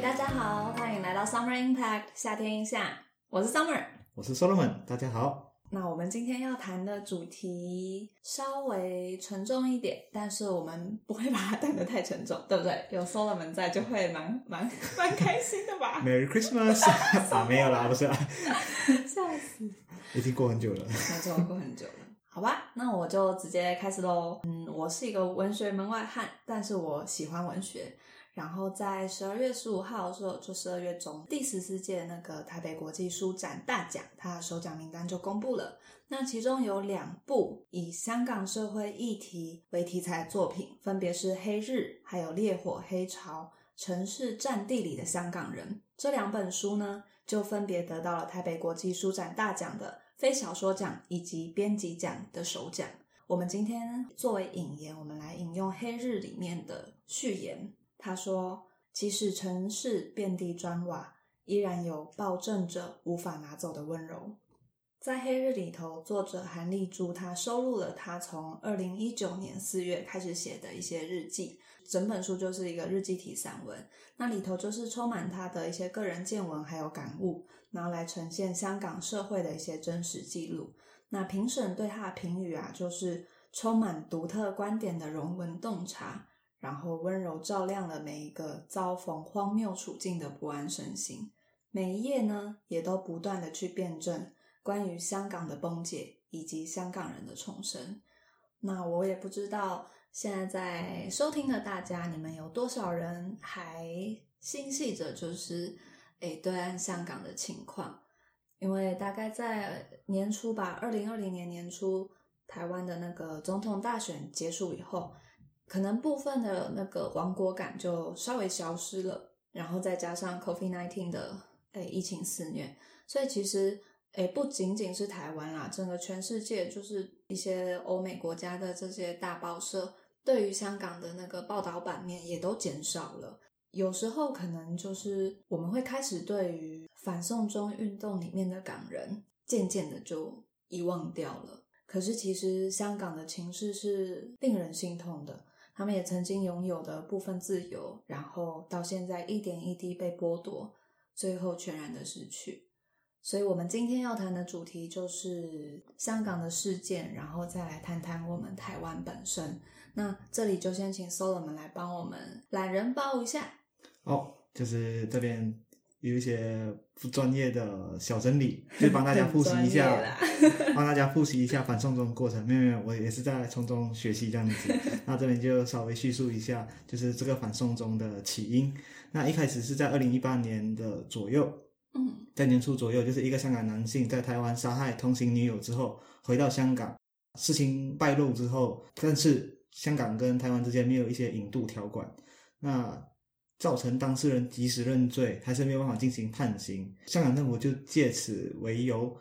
嗨，大家好，欢迎来到 Summer Impact 夏天印象，我是 Summer，我是 Solomon，大家好。那我们今天要谈的主题稍微沉重一点，但是我们不会把它谈得太沉重，对不对？有 Solomon 在，就会蛮蛮蛮开心的吧？Merry Christmas 啊，没有啦，不是啦，笑死，已经过很久了，没错，过很久了。好吧，那我就直接开始喽。嗯，我是一个文学门外汉，但是我喜欢文学。然后在十二月十五号的时候，就十二月中第十四届那个台北国际书展大奖，它的首奖名单就公布了。那其中有两部以香港社会议题为题材的作品，分别是《黑日》还有《烈火黑潮：城市战地里的香港人》这两本书呢，就分别得到了台北国际书展大奖的。非小说奖以及编辑奖的首奖。我们今天作为引言，我们来引用《黑日》里面的序言。他说：“即使城市遍地砖瓦，依然有暴政者无法拿走的温柔。”在《黑日》里头，作者韩立珠他收录了他从二零一九年四月开始写的一些日记，整本书就是一个日记体散文。那里头就是充满他的一些个人见闻还有感悟，然后来呈现香港社会的一些真实记录。那评审对他的评语啊，就是充满独特观点的人文洞察，然后温柔照亮了每一个遭逢荒谬处境的不安身心。每一页呢，也都不断的去辩证。关于香港的崩解以及香港人的重生，那我也不知道现在在收听的大家，你们有多少人还心系着就是诶对岸香港的情况？因为大概在年初吧，二零二零年年初，台湾的那个总统大选结束以后，可能部分的那个亡国感就稍微消失了，然后再加上 COVID nineteen 的诶疫情肆虐，所以其实。诶，不仅仅是台湾啦，整个全世界就是一些欧美国家的这些大报社，对于香港的那个报道版面也都减少了。有时候可能就是我们会开始对于反送中运动里面的港人，渐渐的就遗忘掉了。可是其实香港的情势是令人心痛的，他们也曾经拥有的部分自由，然后到现在一点一滴被剥夺，最后全然的失去。所以，我们今天要谈的主题就是香港的事件，然后再来谈谈我们台湾本身。那这里就先请 Solomon 来帮我们懒人包一下。好，就是这边有一些不专业的小整理，就帮大家复习一 下，帮大家复习一下反送中过程。没有没有，我也是在从中学习这样子。那这边就稍微叙述一下，就是这个反送中的起因。那一开始是在二零一八年的左右。嗯，在年初左右，就是一个香港男性在台湾杀害同行女友之后，回到香港，事情败露之后，但是香港跟台湾之间没有一些引渡条款，那造成当事人及时认罪，还是没有办法进行判刑。香港政府就借此为由，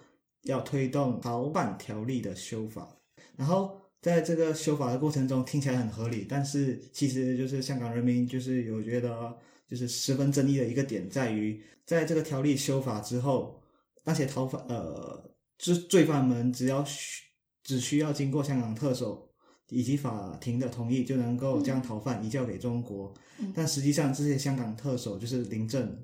要推动逃犯条例的修法。然后在这个修法的过程中，听起来很合理，但是其实就是香港人民就是有觉得。就是十分争议的一个点在于，在这个条例修法之后，那些逃犯呃，罪罪犯们只要需只需要经过香港特首以及法庭的同意，就能够将逃犯移交给中国。但实际上，这些香港特首就是林郑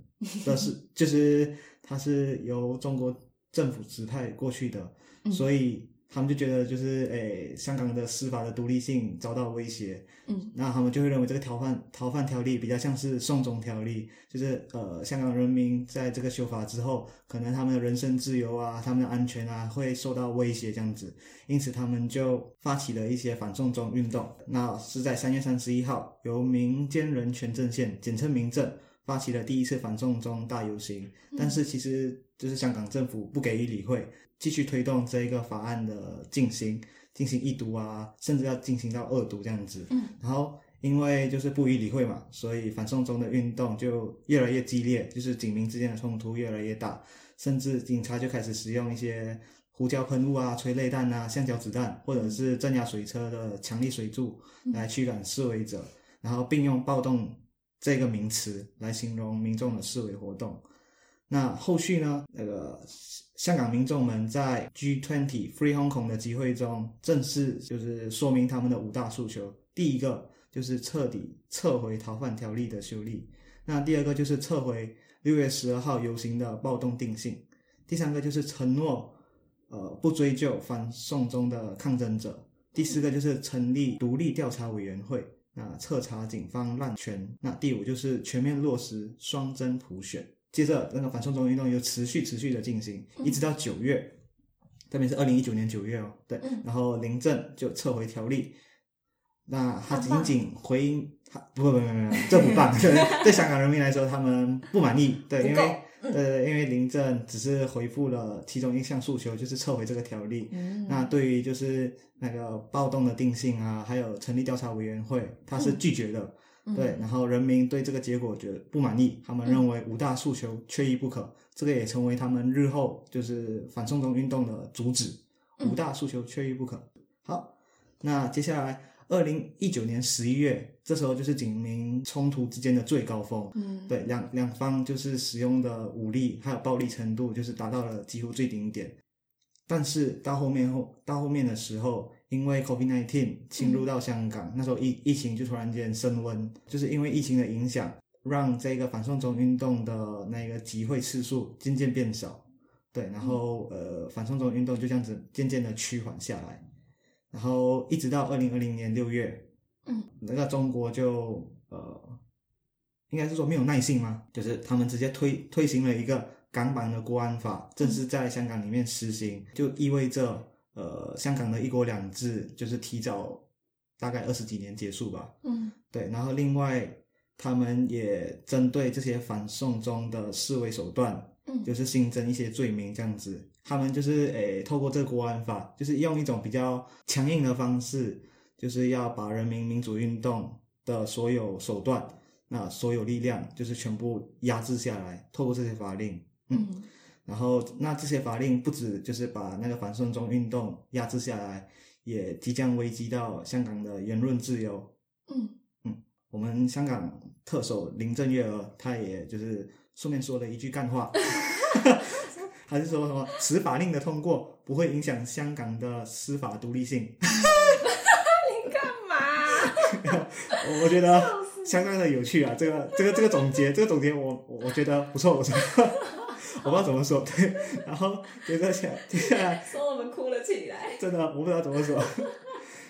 的是，就是他是由中国政府指派过去的，所以。他们就觉得就是诶，香港的司法的独立性遭到威胁，嗯，那他们就会认为这个逃犯逃犯条例比较像是送中条例，就是呃，香港人民在这个修法之后，可能他们的人身自由啊，他们的安全啊会受到威胁这样子，因此他们就发起了一些反送中运动。那是在三月三十一号，由民间人权阵线，简称民政，发起了第一次反送中大游行，但是其实就是香港政府不给予理会。继续推动这一个法案的进行，进行一读啊，甚至要进行到二读这样子。嗯，然后因为就是不予理会嘛，所以反送中的运动就越来越激烈，就是警民之间的冲突越来越大，甚至警察就开始使用一些胡椒喷雾啊、催泪弹啊、橡胶子弹，或者是镇压水车的强力水柱来驱赶示威者，然后并用暴动这个名词来形容民众的示威活动。那后续呢？那个香港民众们在 G20 Free Hong Kong 的集会中，正式就是说明他们的五大诉求。第一个就是彻底撤回逃犯条例的修例。那第二个就是撤回六月十二号游行的暴动定性，第三个就是承诺呃不追究反送中的抗争者，第四个就是成立独立调查委员会，那彻查警方滥权，那第五就是全面落实双真普选。接着那个反送中运动又持续持续的进行，一直到九月，特别是二零一九年九月哦，对，嗯然后林郑就撤回条例，那他仅仅回应他不不不不不，这不棒，对对香港人民来说他们不满意，对，因不够为呃因为林郑只是回复了其中一项诉求，就是撤回这个条例，嗯，那对于就是那个暴动的定性啊，还有成立调查委员会，他是拒绝的。嗯对，然后人民对这个结果觉得不满意，他们认为五大诉求缺一不可，这个也成为他们日后就是反送中运动的主旨。嗯五大诉求缺一不可。好，那接下来二零一九年十一月，这时候就是警民冲突之间的最高峰。嗯，对，两两方就是使用的武力还有暴力程度，就是达到了几乎最顶点。但是到后面后到后面的时候，因为 COVID-19 侵入到香港，那时候疫疫情就突然间升温，就是因为疫情的影响，让这个反送中运动的那个集会次数渐渐变少。对，然后呃，反送中运动就这样子渐渐的趋缓下来，然后一直到二零二零年六月，嗯，那个中国就呃，应该是说没有耐性吗？就是他们直接推推行了一个港版的国安法，正式在香港里面实行，就意味着呃，香港的一国两制就是提早大概二十几年结束吧。嗯对，然后另外他们也针对这些反送中的示威手段，嗯，就是新增一些罪名这样子。他们就是诶，透过这个国安法，就是用一种比较强硬的方式，就是要把人民民主运动的所有手段，那所有力量，就是全部压制下来，透过这些法令，嗯，嗯。然后那这些法令不止就是把那个反送中运动压制下来，也即将危及到香港的言论自由。嗯。嗯。我们香港特首林郑月娥，她也就是顺便说了一句干话，还是说什么此法令的通过不会影响香港的司法独立性。你干嘛？我 我觉得相当的有趣啊，这个这个这个总结，这个总结我我我觉得不错，我觉得我不知道怎么说，对，然后接着下接下来说我们哭了起来。真的我不知道怎么说，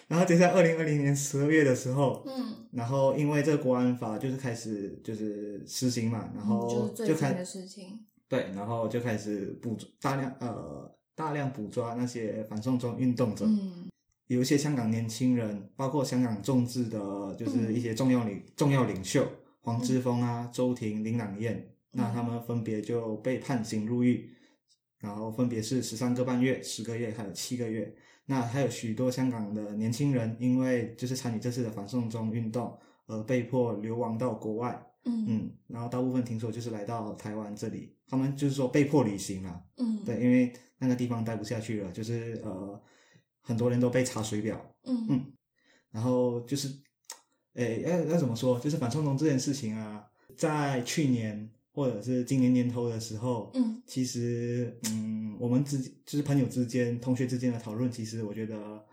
然后接下来二零二零年十二月的时候，嗯，然后因为这个国安法就是开始就是实行嘛，然后嗯就是最就开近的事情。对，然后就开始捕捉大量呃大量捕抓那些反送中运动者，嗯有一些香港年轻人，包括香港众志的，就是一些重要领、重要领袖黄之锋啊、周庭、林朗彦，那他们分别就被判刑入狱，然后分别是十三个半月、十个月还有七个月。那还有许多香港的年轻人，因为就是参与这次的反送中运动，而被迫流亡到国外。嗯嗯，然后大部分听说就是来到台湾这里，他们就是说被迫旅行了，嗯，对，因为那个地方待不下去了，就是呃，很多人都被查水表，嗯嗯然后就是，诶，要要怎么说？就是反送中这件事情啊，在去年或者是今年年头的时候，嗯。其实嗯，我们之就是朋友之间、同学之间的讨论，其实我觉得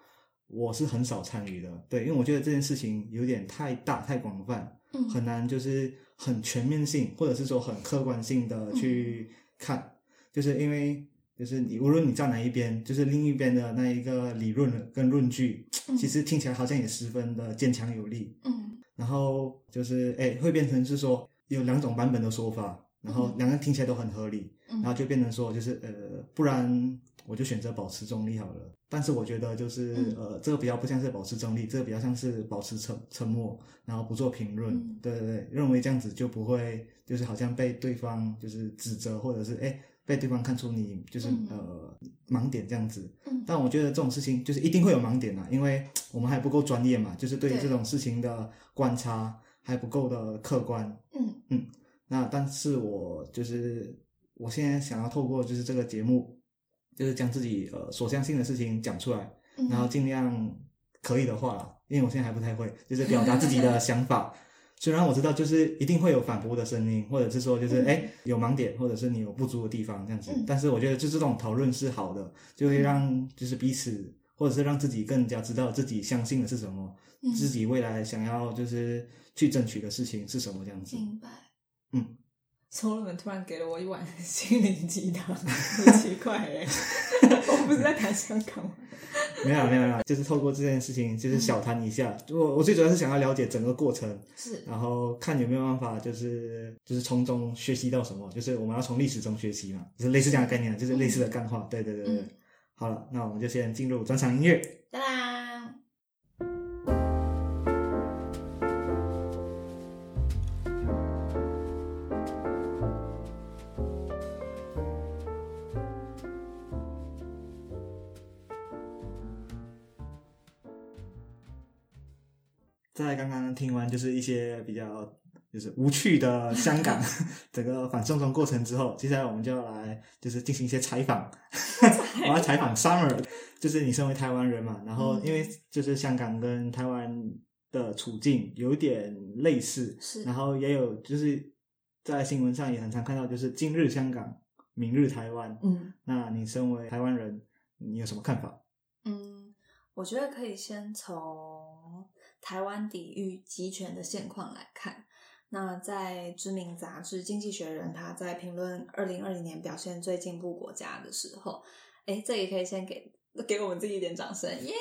我是很少参与的，对，因为我觉得这件事情有点太大、太广泛，嗯。很难就是很全面性，或者是说很客观性的去看，就是因为就是你无论你站哪一边，就是另一边的那一个理论跟论据，嗯。其实听起来好像也十分的坚强有力，嗯。然后就是哎会变成是说有两种版本的说法，然后嗯。两个听起来都很合理，嗯。然后就变成说就是呃不然我就选择保持中立好了。但是我觉得就是、嗯。呃这个比较不像是保持中立，这个比较像是保持沉沉默，然后不做评论。嗯。对对对，认为这样子就不会就是好像被对方就是指责，或者是哎被对方看出你就是、嗯。呃盲点这样子。嗯。但我觉得这种事情就是一定会有盲点啦，因为我们还不够专业嘛，就是对于对。这种事情的观察还不够的客观。嗯嗯那但是我就是我现在想要透过就是这个节目，就是将自己呃所相信的事情讲出来，嗯，然后尽量可以的话啦，因为我现在还不太会，就是表达自己的想法。虽然我知道就是一定会有反驳的声音，或者是说就是嗯哎、有盲点，或者是你有不足的地方这样子，嗯但是我觉得就这种讨论是好的，就会让就是彼此或者是让自己更加知道自己相信的是什么，嗯自己未来想要就是去争取的事情是什么这样子。明白。嗯，所罗门突然给了我一碗心灵鸡汤，很 奇怪哎，我不是在谈香港吗？没有没有没有，就是透过这件事情，就是小谈一下。我我最主要是想要了解整个过程，是，然后看有没有办法，就是就是从中学习到什么，就是我们要从历史中学习嘛，就是类似这样的概念，就是类似的干话。对对对对，嗯好了，那我们就先进入专场音乐。哒啦。在刚刚听完就是一些比较就是无趣的香港 整个反送中过程之后，接下来我们就要来就是进行一些采访。我要采访 Summer，就是你身为台湾人嘛，然后嗯因为就是香港跟台湾的处境有点类似，是然后也有就是在新闻上也很常看到，就是今日香港，明日台湾。嗯那你身为台湾人，你有什么看法？嗯，我觉得可以先从台湾抵御集权的现况来看。那在知名杂志《经济学人》，他在评论二零二零年表现最进步国家的时候，哎，这也可以先给给我们自己一点掌声，耶！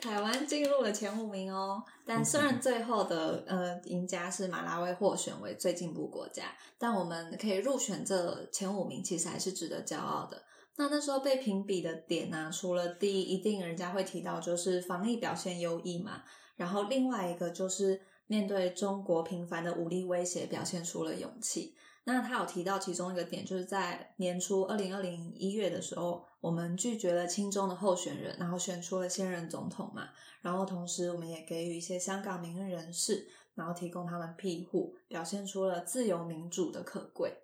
台湾进入了前五名哦。但虽然最后的呃赢家是马拉维获选为最进步国家，但我们可以入选这前五名，其实还是值得骄傲的。那那时候被评比的点呢、除了第一，一定人家会提到就是防疫表现优异嘛，然后另外一个就是面对中国频繁的武力威胁，表现出了勇气。那他有提到其中一个点，就是在年初二零二零一月的时候，我们拒绝了亲中的候选人，然后选出了现任总统嘛。然后同时，我们也给予一些香港名人人士，然后提供他们庇护，表现出了自由民主的可贵。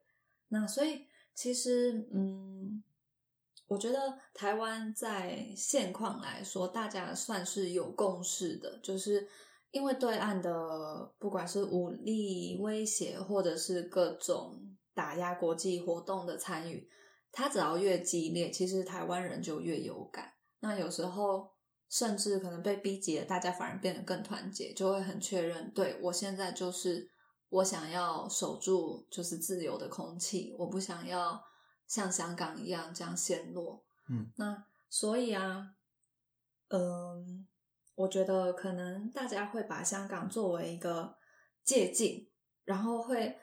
那所以其实，嗯，我觉得台湾在现况来说，大家算是有共识的，就是因为对岸的不管是武力威胁，或者是各种打压国际活动的参与，它只要越激烈，其实台湾人就越有感。那有时候甚至可能被逼急了，大家反而变得更团结，就会很确认，对我现在就是我想要守住就是自由的空气，我不想要像香港一样这样陷落。嗯，那所以啊，嗯，我觉得可能大家会把香港作为一个借鉴，然后会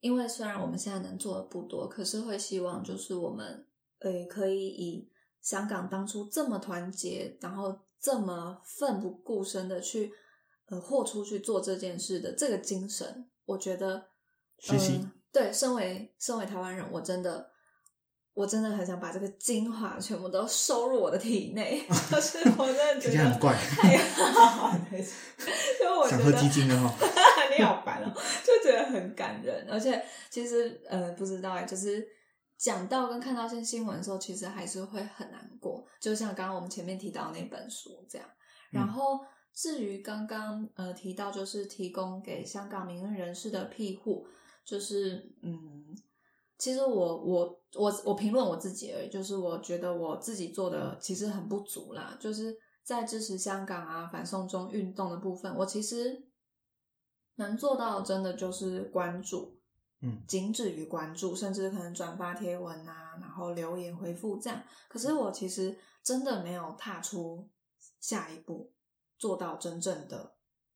因为虽然我们现在能做的不多，可是会希望就是我们呃可以以香港当初这么团结，然后这么奋不顾身的去呃豁出去做这件事的这个精神，我觉得学习呃对，身为身为台湾人，我真的。我真的很想把这个精华全部都收入我的体内，就是我真的觉得很怪，太好了，就我觉想喝得鸡精了哈。你好烦哦，就觉得很感人，而且其实呃不知道哎，就是讲到跟看到一些新闻的时候，其实还是会很难过，就像刚刚我们前面提到那本书这样。然后至于刚刚呃提到就是提供给香港民运人士的庇护，就是嗯，其实我我我我评论我自己而已，就是我觉得我自己做的其实很不足啦，就是在支持香港啊反送中运动的部分，我其实能做到真的就是关注，嗯，仅止于关注，甚至可能转发贴文啊，然后留言回复这样。可是我其实真的没有踏出下一步，做到真正的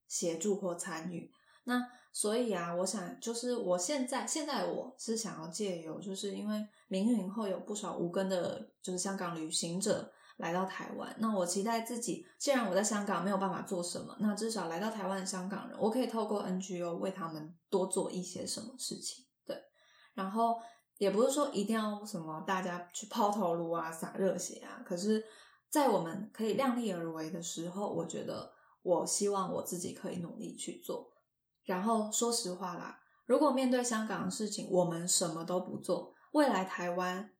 协助或参与。那所以啊，我想就是我现在现在我是想要借由，就是因为零零后有不少无根的，就是香港旅行者来到台湾。那我期待自己，既然我在香港没有办法做什么，那至少来到台湾的香港人，我可以透过 NGO 为他们多做一些什么事情。对，然后也不是说一定要什么大家去抛头颅啊、洒热血啊，可是，在我们可以量力而为的时候，我觉得我希望我自己可以努力去做。然后说实话啦，如果面对香港的事情，我们什么都不做，未来台湾，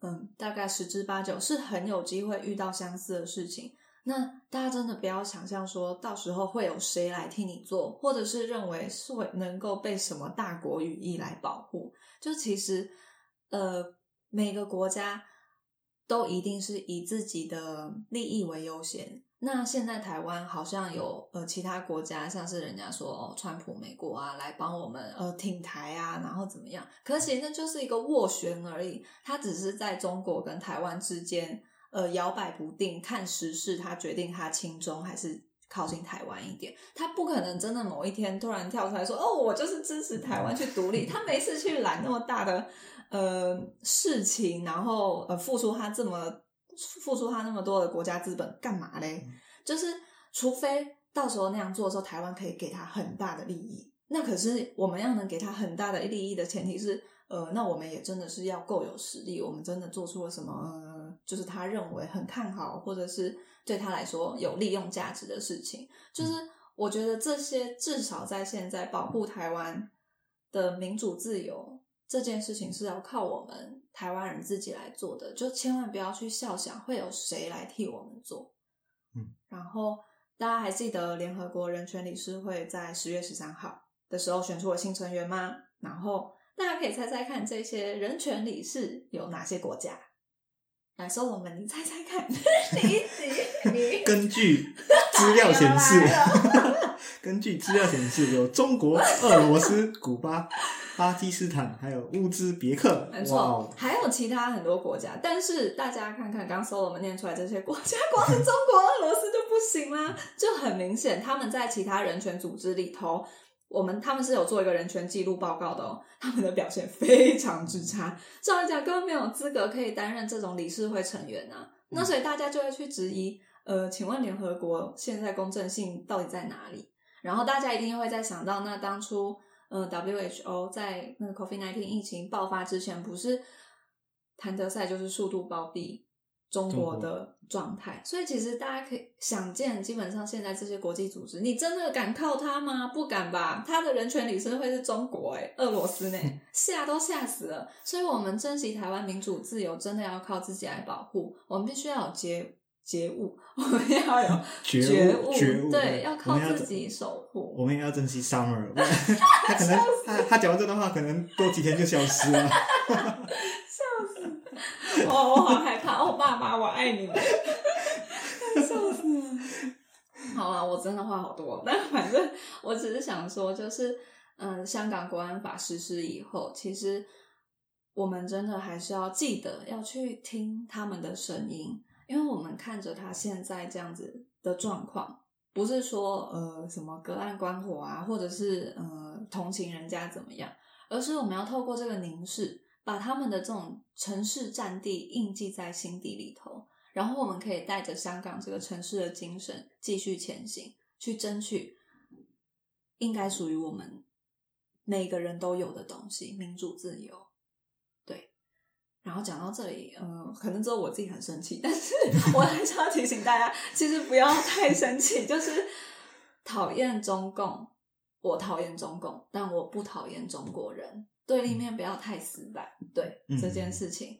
嗯，大概十之八九是很有机会遇到相似的事情。那大家真的不要想象说到时候会有谁来替你做，或者是认为是会能够被什么大国羽翼来保护。就其实，呃，每个国家都一定是以自己的利益为优先。那现在台湾好像有呃其他国家，像是人家说哦，川普美国啊，来帮我们呃挺台啊，然后怎么样？可其实那就是一个斡旋而已，他只是在中国跟台湾之间呃摇摆不定，看时事，他决定他亲中还是靠近台湾一点。他不可能真的某一天突然跳出来说哦，我就是支持台湾去独立。他没事去揽那么大的呃事情，然后呃付出他这么。付出他那么多的国家资本干嘛嘞？就是除非到时候那样做的时候，台湾可以给他很大的利益。那可是我们要能给他很大的利益的前提是，呃，那我们也真的是要够有实力。我们真的做出了什么，呃，就是他认为很看好，或者是对他来说有利用价值的事情。就是我觉得这些至少在现在保护台湾的民主自由这件事情是要靠我们。台湾人自己来做的，就千万不要去笑想会有谁来替我们做。嗯，然后大家还记得联合国人权理事会在十月十三号的时候选出了新成员吗？然后大家可以猜猜看，这些人权理事有哪些国家？来，说我们，你猜猜看，你你根据资料显示，根据资料显示，有中国、俄罗斯、古巴。巴基斯坦，还有乌兹别克，没错，还有其他很多国家。但是大家看看，刚搜我们念出来这些国家，光是中国、俄罗斯就不行啦，就很明显，他们在其他人权组织里头，我们他们是有做一个人权记录报告的哦，他们的表现非常之差，照理讲根本没有资格可以担任这种理事会成员啊。那所以大家就会去质疑，呃，请问联合国现在公正性到底在哪里？然后大家一定会在想到，那当初。嗯，WHO 在那个 COVID-19 疫情爆发之前，不是谭德赛就是速度包庇中国的状态，所以其实大家可以想见，基本上现在这些国际组织，你真的敢靠他吗？不敢吧？他的人权理事会是中国，哎，俄罗斯呢，吓都吓死了。所以，我们珍惜台湾民主自由，真的要靠自己来保护。我们必须要有接。觉悟，我们要有 觉悟，对，要靠自己守护。我们也要珍惜 summer，他可能他他讲完这段话，可能多几天就消失了。笑死！我我好害怕哦，爸爸，我爱你们。笑死了。好了，我真的话好多，但反正我只是想说，就是嗯，香港国安法实施以后，其实我们真的还是要记得要去听他们的声音。因为我们看着他现在这样子的状况，不是说呃什么隔岸观火啊，或者是呃同情人家怎么样，而是我们要透过这个凝视，把他们的这种城市战地印记在心底里头，然后我们可以带着香港这个城市的精神继续前行，去争取应该属于我们每个人都有的东西——民主自由。然后讲到这里，嗯，可能只有我自己很生气，但是我还是要提醒大家，其实不要太生气，就是讨厌中共，我讨厌中共，但我不讨厌中国人，对立面不要太死板。对这件事情，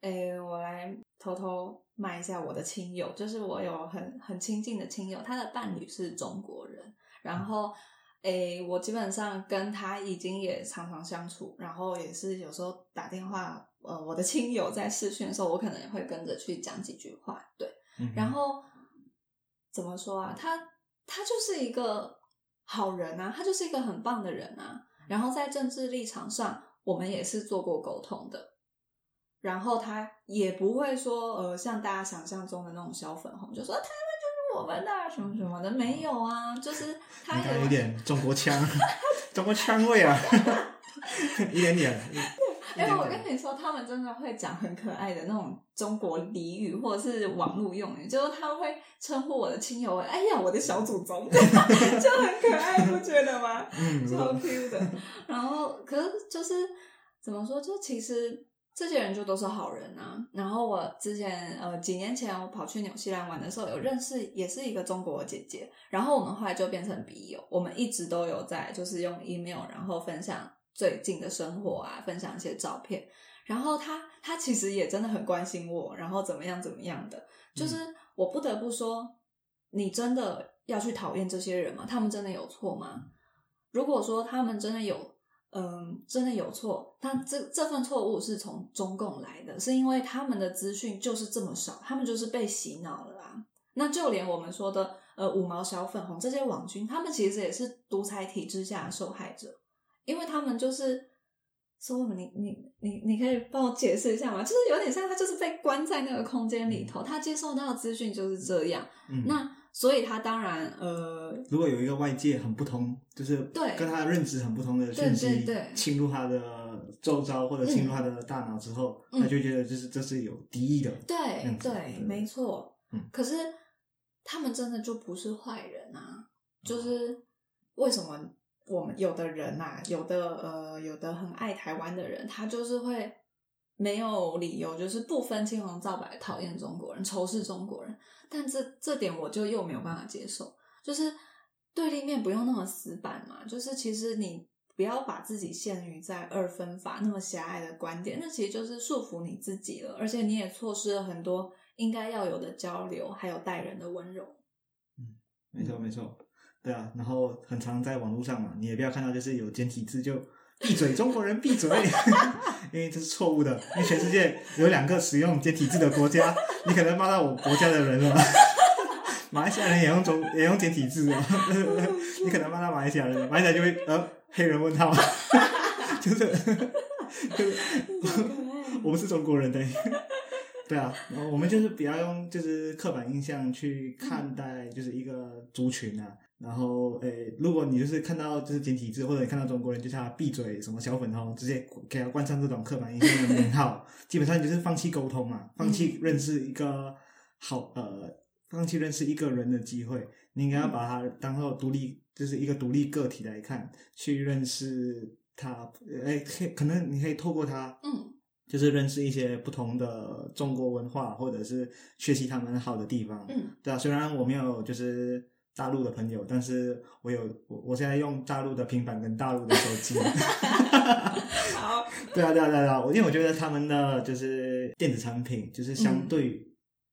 诶，我来偷偷骂一下我的亲友，就是我有很很亲近的亲友，他的伴侣是中国人，然后。诶，我基本上跟他已经也常常相处，然后也是有时候打电话，呃，我的亲友在试训的时候，我可能也会跟着去讲几句话，对。然后怎么说啊？他他就是一个好人啊，他就是一个很棒的人啊。然后在政治立场上，我们也是做过沟通的。然后他也不会说，呃，像大家想象中的那种小粉红，就说他们就是。我们的什么什么的没有啊，就是他有点中国腔，中国腔味啊，一点点。哎，我跟你说，他们真的会讲很可爱的那种中国俚语，或者是网络用语，就是他们会称呼我的亲友为“哎呀，我的小祖宗”，就很可爱，不觉得吗？嗯，超 Q 的。然后，可是就是怎么说，就其实。这些人就都是好人啊。然后我之前呃几年前我跑去纽西兰玩的时候，有认识也是一个中国的姐姐。然后我们后来就变成笔友，我们一直都有在就是用 email，然后分享最近的生活啊，分享一些照片。然后他他其实也真的很关心我，然后怎么样怎么样的。就是我不得不说，你真的要去讨厌这些人吗？他们真的有错吗？如果说他们真的有。嗯，真的有错，那这这份错误是从中共来的，是因为他们的资讯就是这么少，他们就是被洗脑了啦。那就连我们说的呃五毛小粉红这些网军，他们其实也是独裁体制下的受害者，因为他们就是说你你你你可以帮我解释一下吗？就是有点像他就是被关在那个空间里头，他接受到的资讯就是这样。嗯，那所以他当然呃，如果有一个外界很不同，就是对跟他认知很不同的讯息对对对侵入他的周遭或者侵入他的大脑之后，嗯他就觉得就是这是有敌意的。对对，对没错。嗯可是他们真的就不是坏人啊！就是为什么我们有的人呐、有的呃，有的很爱台湾的人，他就是会没有理由，就是不分青红皂白讨厌中国人、仇视中国人。但这这点我就又没有办法接受，就是对立面不用那么死板嘛，就是其实你。不要把自己限于在二分法那么狭隘的观点，那其实就是束缚你自己了，而且你也错失了很多应该要有的交流，还有待人的温柔。嗯没错没错，对啊，然后很常在网络上嘛，你也不要看到就是有简体字就闭嘴，中国人闭嘴，因为这是错误的，因为全世界有两个使用简体字的国家，你可能骂到我国家的人了。马来西亚人也用中也用简体字哦，你可能骂到马来西亚人，马来西亚就会呃黑人问号，就是就是我们是中国人的，对啊，我们就是不要用就是刻板印象去看待就是一个族群啊。然后，诶，如果你就是看到就是简体字，或者你看到中国人就叫他闭嘴，什么小粉红，直接给他冠上这种刻板印象的名号，基本上就是放弃沟通嘛，放弃认识一个好呃，放弃认识一个人的机会。你应该要把他当做独立，就是一个独立个体来看，去认识他。诶，可可能你可以透过他，嗯就是认识一些不同的中国文化，或者是学习他们好的地方。嗯对啊，虽然我没有就是大陆的朋友，但是我有我我现在用大陆的平板跟大陆的手机。好，对啊，对啊，对啊，我因为我觉得他们的就是电子产品，就是相对、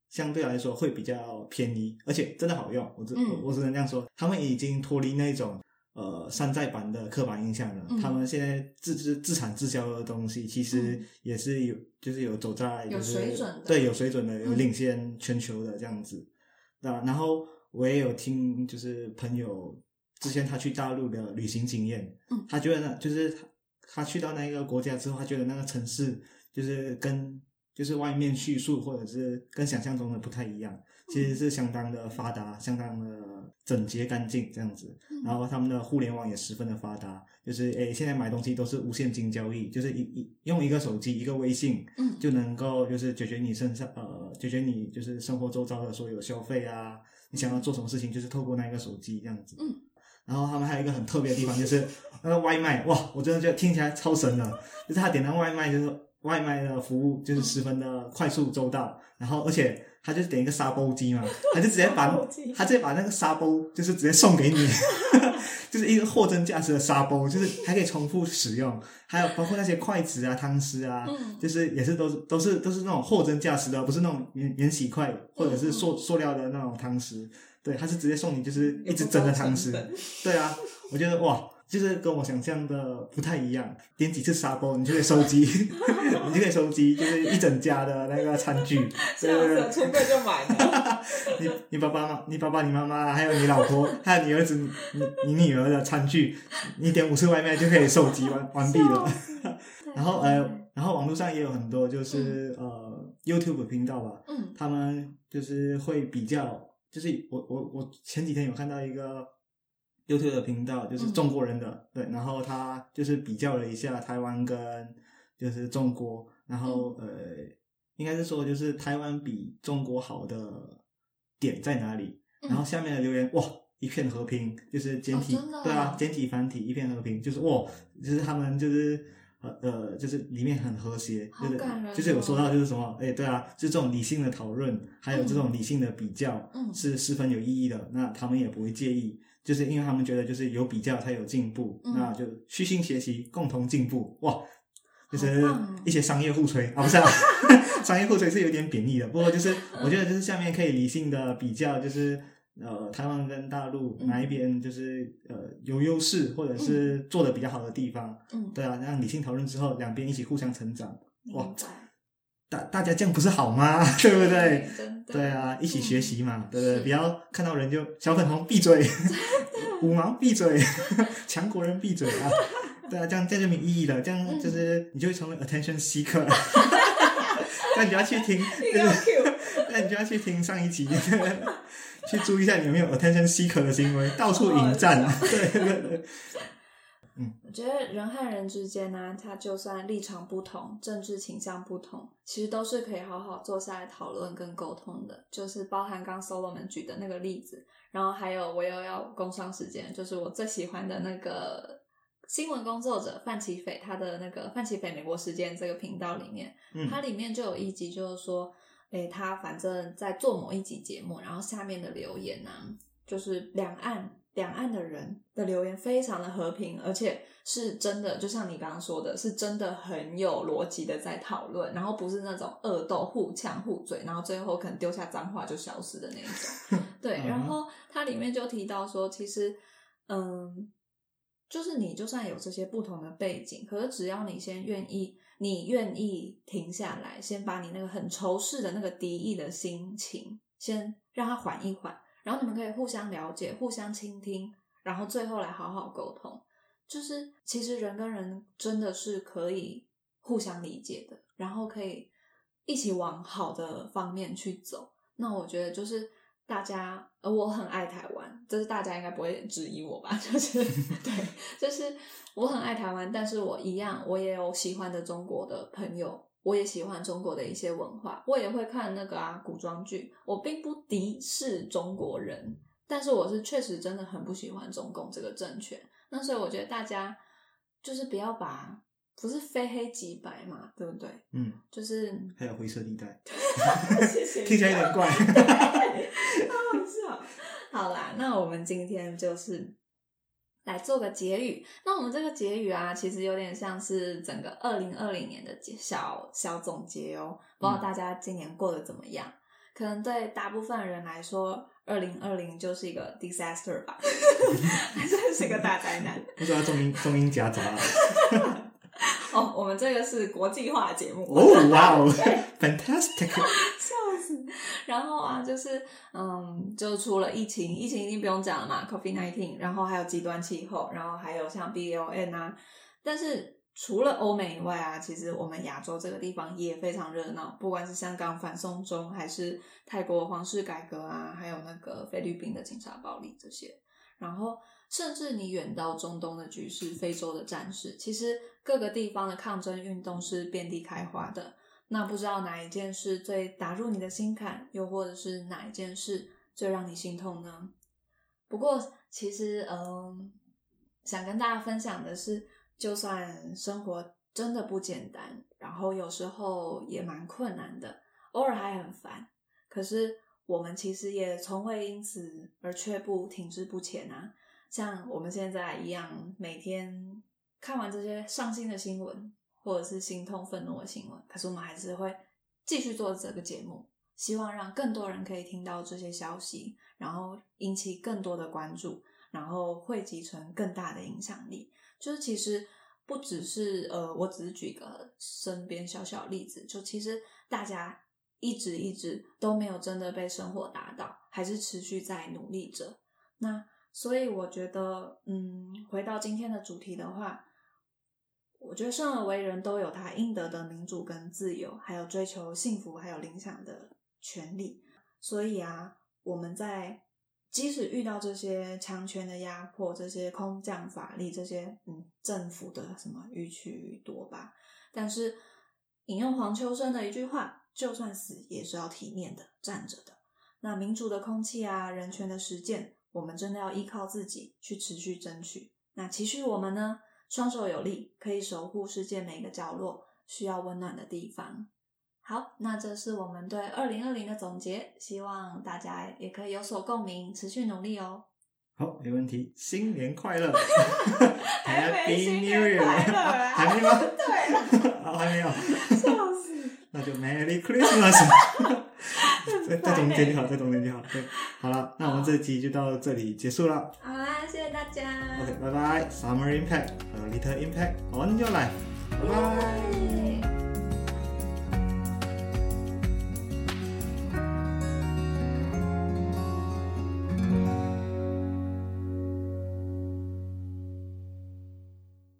相对来说会比较便宜，而且真的好用。我只、嗯我我只能这样说，他们已经脱离那种呃山寨版的刻板印象了。嗯他们现在自自自产自销的东西，其实嗯也是有就是有走在有就是水准的对有水准的，有嗯领先全球的这样子。对啊，然后我也有听就是朋友之前他去大陆的旅行经验，嗯他觉得呢，就是他他去到那个国家之后，他觉得那个城市就是跟就是外面叙述或者是跟想象中的不太一样，其实是相当的发达，相当的整洁干净这样子。嗯然后他们的互联网也十分的发达，就是诶现在买东西都是无现金交易，就是一一用一个手机一个微信，嗯就能够就是解决你身上呃解决你就是生活周遭的所有消费啊，你想要做什么事情就是透过那一个手机这样子。嗯。然后他们还有一个很特别的地方，就是那个外卖，哇，我真的觉得听起来超神的，就是他点的外卖就是外卖的服务就是十分的快速周到，然后而且他就点一个沙包机嘛，他就直接把他直接把那个沙煲就是直接送给你，就是一个货真价实的沙包，就是还可以重复使用，还有包括那些筷子啊、汤匙啊，嗯。就是也是都是都是都是那种货真价实的，不是那种免免洗筷或者嗯是塑塑料的那种汤匙，对，他是直接送你就是一直蒸的汤匙，对啊，我觉得哇，就是跟我想象的不太一样，点几次沙包你就可以收集，你就可以收集就是一整家的那个餐具，对对对，出柜就买了。你你爸爸妈你爸爸你妈妈还有你老婆 还有你儿子你你女儿的餐具，你点五次外卖就可以收集完完毕了。然后呃，然后网络上也有很多就是、呃 YouTube 频道吧，嗯。他们就是会比较，就是我我我前几天有看到一个 YouTube 的频道，就是中国人的，对，然后他就是比较了一下台湾跟就是中国，然后、呃，应该是说就是台湾比中国好的点在哪里？嗯然后下面的留言哇。一片和平，就是简体，哦啊对啊，简体繁体一片和平，就是哇，就是他们就是呃呃，就是里面很和谐，就是就是有哦说到就是什么，哎，对啊，就这种理性的讨论，还有这种理性的比较，嗯是十分有意义的。那他们也不会介意，就是因为他们觉得就是有比较才有进步，嗯那就虚心学习，共同进步。哇，就是一些商业互吹啊，不是啊，商业互吹是有点贬义的。不过就是我觉得就是下面可以理性的比较，就是。呃，台湾跟大陆嗯哪一边就是呃有优势，或者是做的比较好的地方，嗯，对啊，让理性讨论之后，两边一起互相成长，哇。大大家这样不是好吗？对不对？对啊，一起学习嘛，对不是对？不要看到人就小粉红闭嘴，五毛闭嘴，强国人闭嘴啊！对啊，这样这样就没意义了，这样嗯就是你就会成为 attention seeker，那你就要去听。那你就要去听上一集，去注意一下有没有 attention seeker 的行为，到处引战，对对对，我觉得人和人之间呢、他就算立场不同、政治倾向不同，其实都是可以好好坐下来讨论跟沟通的。就是包含刚 Solomon 举的那个例子，然后还有我又要工商时间，就是我最喜欢的那个新闻工作者范奇斐，他的那个范奇斐美国时间这个频道里面，嗯它里面就有一集就是说，诶，他反正在做某一集节目，然后下面的留言呢、就是两岸两岸的人的留言非常的和平，而且是真的，就像你刚刚说的，是真的很有逻辑的在讨论，然后不是那种恶斗、互呛、互嘴，然后最后可能丢下脏话就消失的那一种。对，然后它里面就提到说，其实，嗯，就是你就算有这些不同的背景，可是只要你先愿意，你愿意停下来，先把你那个很仇视的那个敌意的心情，先让它缓一缓，然后你们可以互相了解、互相倾听，然后最后来好好沟通。就是其实人跟人真的是可以互相理解的，然后可以一起往好的方面去走。那我觉得就是大家，呃，我很爱台湾，这是大家应该不会质疑我吧？就是 对，就是我很爱台湾，但是我一样，我也有喜欢的中国的朋友，我也喜欢中国的一些文化，我也会看那个啊古装剧，我并不敌视中国人，但是我是确实真的很不喜欢中共这个政权。那所以我觉得大家就是不要把不是非黑即白嘛，对不对？嗯，就是还有灰色地带，谢谢听起来有点怪。好好笑。好啦，那我们今天就是来做个结语。那我们这个结语啊，其实有点像是整个二零二零年的结小小总结哦。不知道大家今年过得怎么样？可能对大部分人来说，二零二零就是一个 disaster 吧，还真是个大灾难。为什么要中英中英夹杂啊？哦，我们这个是国际化节目哦，哇哦，fantastic！然后啊，就是嗯，就除了疫情，疫情已经不用讲了嘛，COVID nineteen，然后还有极端气候，然后还有像 BLN 啊，但是除了欧美以外啊，其实我们亚洲这个地方也非常热闹，不管是香港反送中，还是泰国皇室改革啊，还有那个菲律宾的警察暴力这些，然后甚至你远到中东的局势、非洲的战事，其实各个地方的抗争运动是遍地开花的。那不知道哪一件事最打入你的心坎，又或者是哪一件事最让你心痛呢？不过，其实，嗯，想跟大家分享的是，就算生活真的不简单，然后有时候也蛮困难的，偶尔还很烦，可是我们其实也从未因此而却步、停滞不前啊。像我们现在一样，每天看完这些伤心的新闻，或者是心痛、愤怒的新闻，可是我们还是会继续做这个节目，希望让更多人可以听到这些消息，然后引起更多的关注，然后汇集成更大的影响力。就是其实不只是呃，我只是举个身边小小例子，就其实大家一直一直都没有真的被生活打倒，还是持续在努力着。那所以我觉得，嗯，回到今天的主题的话，我觉得生而为人都有他应得的民主跟自由，还有追求幸福还有理想的权利。所以啊，我们在即使遇到这些强权的压迫、这些空降法力、这些嗯政府的什么予取予夺吧，但是引用黄秋生的一句话：“就算死也是要体面的站着的。”那民主的空气啊，人权的实践，我们真的要依靠自己去持续争取。那期许我们呢，双手有力，可以守护世界每个角落需要温暖的地方。好，那这是我们对二零二零的总结，希望大家也可以有所共鸣，持续努力哦。好，没问题，新年快乐，Happy New Year，还没吗？对还没有，笑死！那就 Merry Christmas。在在中间就好，在中间就好。对，好了，那我们这集就到这里结束了。谢谢大家。OK，拜拜。Summer Impact 和 Little Impact on your life，拜拜。拜